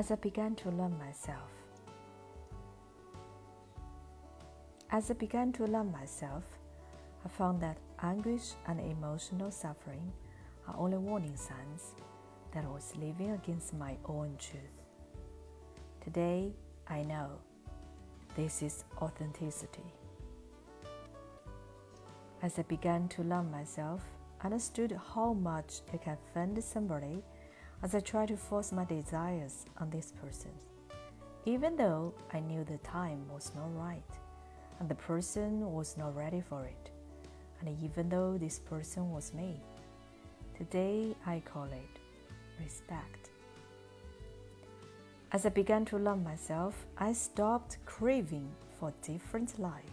as I began to learn myself. As I began to learn myself, I found that anguish and emotional suffering are only warning signs that I was living against my own truth. Today, I know this is authenticity. As I began to learn myself, I understood how much I can offend somebody as I tried to force my desires on this person, even though I knew the time was not right and the person was not ready for it, and even though this person was me. Today I call it respect. As I began to love myself, I stopped craving for different life.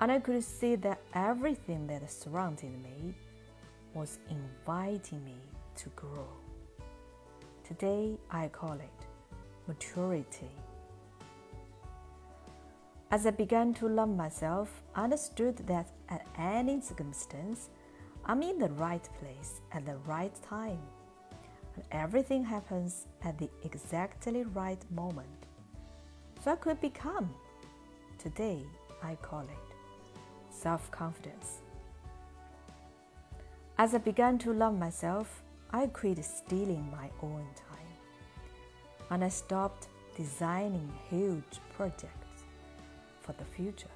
And I could see that everything that surrounded me was inviting me to grow. Today I call it maturity. As I began to love myself, I understood that at any circumstance, I'm in the right place at the right time. And everything happens at the exactly right moment. So I could become. Today I call it self confidence. As I began to love myself, I quit stealing my own time. And I stopped designing huge projects for the future.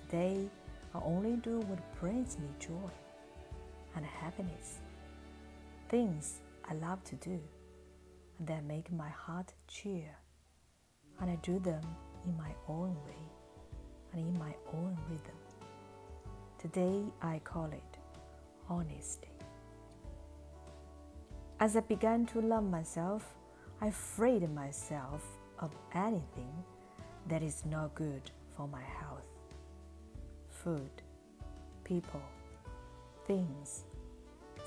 Today, I only do what brings me joy and happiness. Things I love to do and that make my heart cheer. And I do them in my own way and in my own rhythm. Today I call it honesty. As I began to love myself, I freed myself of anything that is not good for my health food, people, things,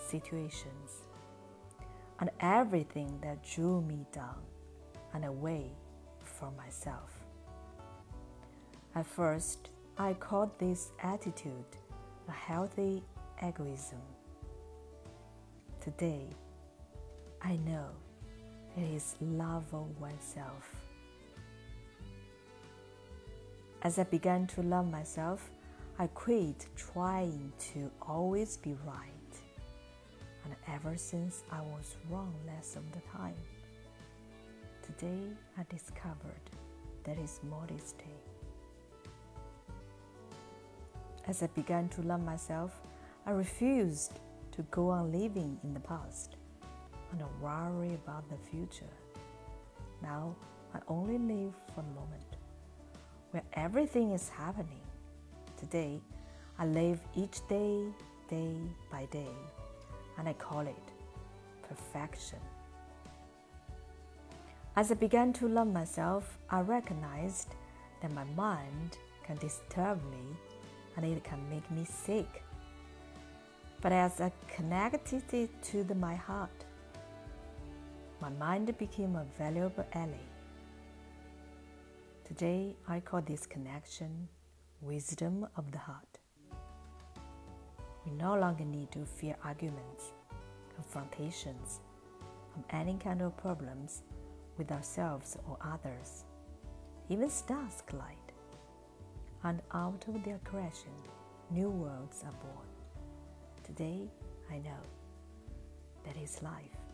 situations, and everything that drew me down and away from myself. At first, I called this attitude a healthy egoism. Today, I know it is love of oneself. As I began to love myself, I quit trying to always be right. And ever since I was wrong less of the time, today I discovered that is modesty. As I began to love myself, I refused to go on living in the past and worry about the future. Now I only live for the moment where everything is happening. Today, I live each day, day by day, and I call it perfection. As I began to love myself, I recognized that my mind can disturb me and it can make me sick. But as I connected it to the, my heart, my mind became a valuable ally. Today, I call this connection wisdom of the heart. We no longer need to fear arguments, confrontations, and any kind of problems with ourselves or others. Even stars collide and out of their creation, new worlds are born. Today, I know that is life.